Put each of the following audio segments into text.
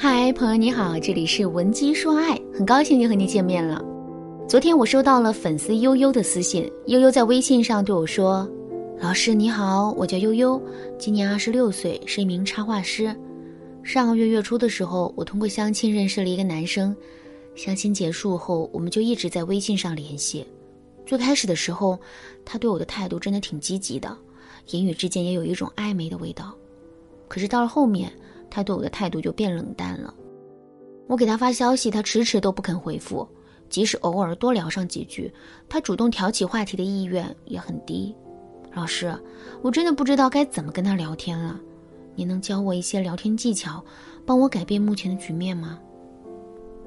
嗨，朋友你好，这里是文姬说爱，很高兴又和你见面了。昨天我收到了粉丝悠悠的私信，悠悠在微信上对我说：“老师你好，我叫悠悠，今年二十六岁，是一名插画师。上个月月初的时候，我通过相亲认识了一个男生，相亲结束后，我们就一直在微信上联系。最开始的时候，他对我的态度真的挺积极的，言语之间也有一种暧昧的味道。可是到了后面，他对我的态度就变冷淡了。我给他发消息，他迟迟都不肯回复。”即使偶尔多聊上几句，他主动挑起话题的意愿也很低。老师，我真的不知道该怎么跟他聊天了，你能教我一些聊天技巧，帮我改变目前的局面吗？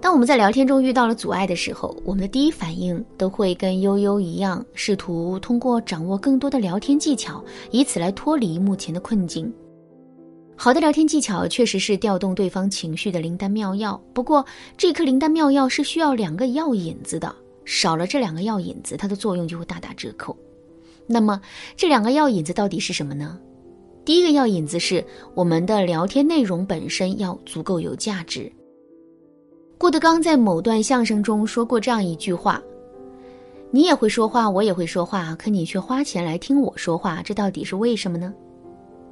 当我们在聊天中遇到了阻碍的时候，我们的第一反应都会跟悠悠一样，试图通过掌握更多的聊天技巧，以此来脱离目前的困境。好的聊天技巧确实是调动对方情绪的灵丹妙药，不过这颗灵丹妙药是需要两个药引子的，少了这两个药引子，它的作用就会大打折扣。那么这两个药引子到底是什么呢？第一个药引子是我们的聊天内容本身要足够有价值。郭德纲在某段相声中说过这样一句话：“你也会说话，我也会说话，可你却花钱来听我说话，这到底是为什么呢？”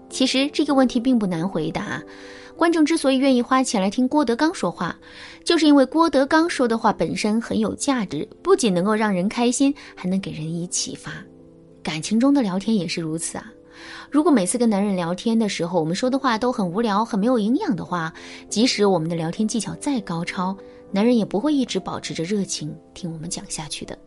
其实这个问题并不难回答，观众之所以愿意花钱来听郭德纲说话，就是因为郭德纲说的话本身很有价值，不仅能够让人开心，还能给人以启发。感情中的聊天也是如此啊！如果每次跟男人聊天的时候，我们说的话都很无聊、很没有营养的话，即使我们的聊天技巧再高超，男人也不会一直保持着热情听我们讲下去的。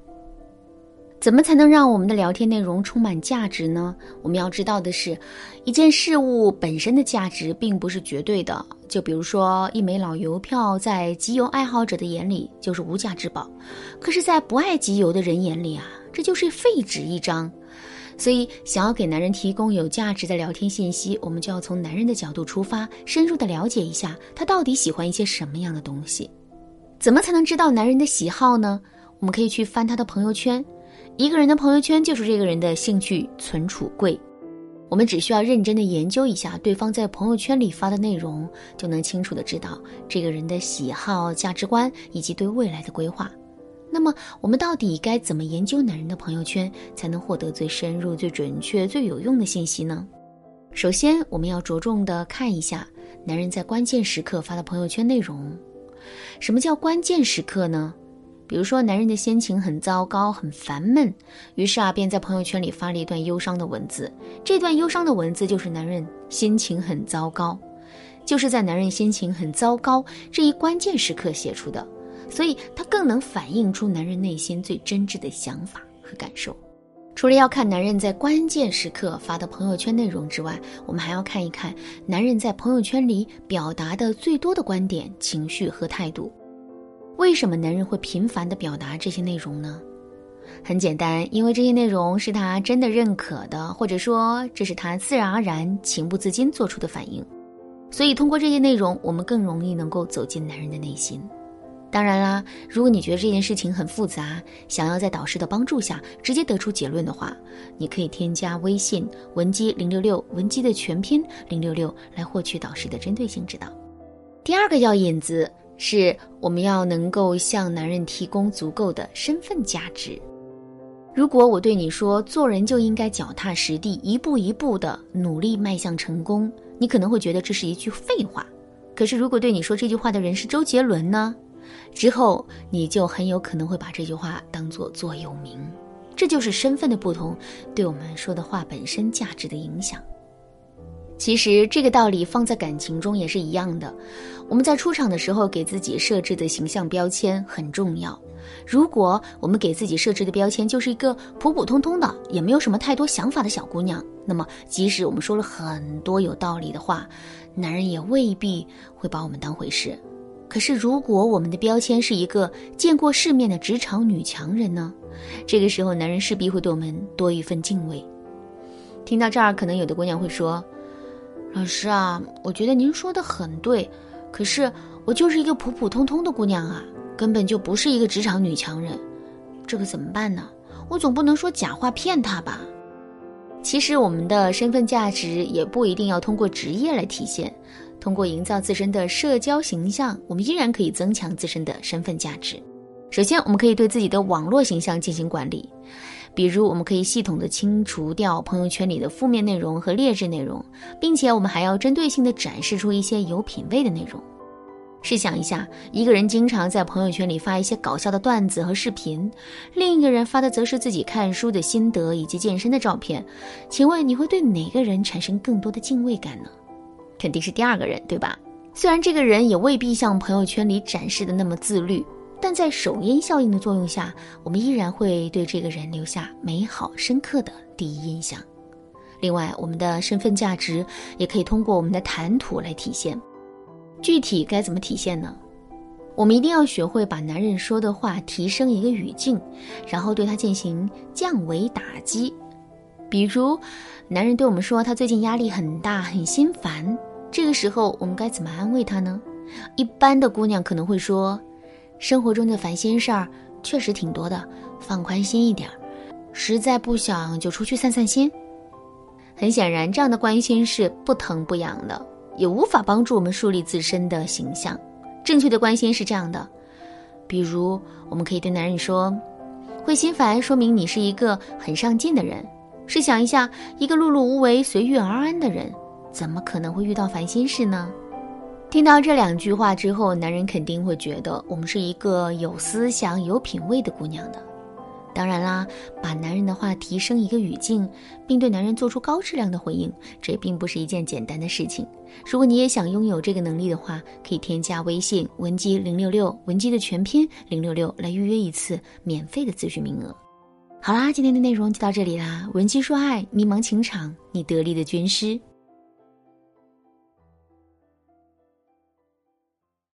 怎么才能让我们的聊天内容充满价值呢？我们要知道的是，一件事物本身的价值并不是绝对的。就比如说，一枚老邮票，在集邮爱好者的眼里就是无价之宝，可是，在不爱集邮的人眼里啊，这就是废纸一张。所以，想要给男人提供有价值的聊天信息，我们就要从男人的角度出发，深入的了解一下他到底喜欢一些什么样的东西。怎么才能知道男人的喜好呢？我们可以去翻他的朋友圈。一个人的朋友圈就是这个人的兴趣存储柜，我们只需要认真的研究一下对方在朋友圈里发的内容，就能清楚的知道这个人的喜好、价值观以及对未来的规划。那么，我们到底该怎么研究男人的朋友圈，才能获得最深入、最准确、最有用的信息呢？首先，我们要着重的看一下男人在关键时刻发的朋友圈内容。什么叫关键时刻呢？比如说，男人的心情很糟糕，很烦闷，于是啊，便在朋友圈里发了一段忧伤的文字。这段忧伤的文字就是男人心情很糟糕，就是在男人心情很糟糕这一关键时刻写出的，所以它更能反映出男人内心最真挚的想法和感受。除了要看男人在关键时刻发的朋友圈内容之外，我们还要看一看男人在朋友圈里表达的最多的观点、情绪和态度。为什么男人会频繁地表达这些内容呢？很简单，因为这些内容是他真的认可的，或者说这是他自然而然、情不自禁做出的反应。所以通过这些内容，我们更容易能够走进男人的内心。当然啦，如果你觉得这件事情很复杂，想要在导师的帮助下直接得出结论的话，你可以添加微信文姬零六六，文姬的全拼零六六，来获取导师的针对性指导。第二个要引子。是我们要能够向男人提供足够的身份价值。如果我对你说，做人就应该脚踏实地，一步一步的努力迈向成功，你可能会觉得这是一句废话。可是，如果对你说这句话的人是周杰伦呢？之后你就很有可能会把这句话当做座右铭。这就是身份的不同，对我们说的话本身价值的影响。其实这个道理放在感情中也是一样的。我们在出场的时候给自己设置的形象标签很重要。如果我们给自己设置的标签就是一个普普通通的，也没有什么太多想法的小姑娘，那么即使我们说了很多有道理的话，男人也未必会把我们当回事。可是如果我们的标签是一个见过世面的职场女强人呢？这个时候男人势必会对我们多一份敬畏。听到这儿，可能有的姑娘会说。老师啊，我觉得您说的很对，可是我就是一个普普通通的姑娘啊，根本就不是一个职场女强人，这可怎么办呢？我总不能说假话骗他吧？其实我们的身份价值也不一定要通过职业来体现，通过营造自身的社交形象，我们依然可以增强自身的身份价值。首先，我们可以对自己的网络形象进行管理，比如我们可以系统的清除掉朋友圈里的负面内容和劣质内容，并且我们还要针对性的展示出一些有品位的内容。试想一下，一个人经常在朋友圈里发一些搞笑的段子和视频，另一个人发的则是自己看书的心得以及健身的照片，请问你会对哪个人产生更多的敬畏感呢？肯定是第二个人，对吧？虽然这个人也未必像朋友圈里展示的那么自律。但在首因效应的作用下，我们依然会对这个人留下美好深刻的第一印象。另外，我们的身份价值也可以通过我们的谈吐来体现。具体该怎么体现呢？我们一定要学会把男人说的话提升一个语境，然后对他进行降维打击。比如，男人对我们说他最近压力很大，很心烦，这个时候我们该怎么安慰他呢？一般的姑娘可能会说。生活中的烦心事儿确实挺多的，放宽心一点儿，实在不想就出去散散心。很显然，这样的关心是不疼不痒的，也无法帮助我们树立自身的形象。正确的关心是这样的，比如我们可以对男人说：“会心烦，说明你是一个很上进的人。试想一下，一个碌碌无为、随遇而安的人，怎么可能会遇到烦心事呢？”听到这两句话之后，男人肯定会觉得我们是一个有思想、有品位的姑娘的。当然啦，把男人的话提升一个语境，并对男人做出高质量的回应，这并不是一件简单的事情。如果你也想拥有这个能力的话，可以添加微信文姬零六六，文姬的全拼零六六，来预约一次免费的咨询名额。好啦，今天的内容就到这里啦。文姬说爱，迷茫情场，你得力的军师。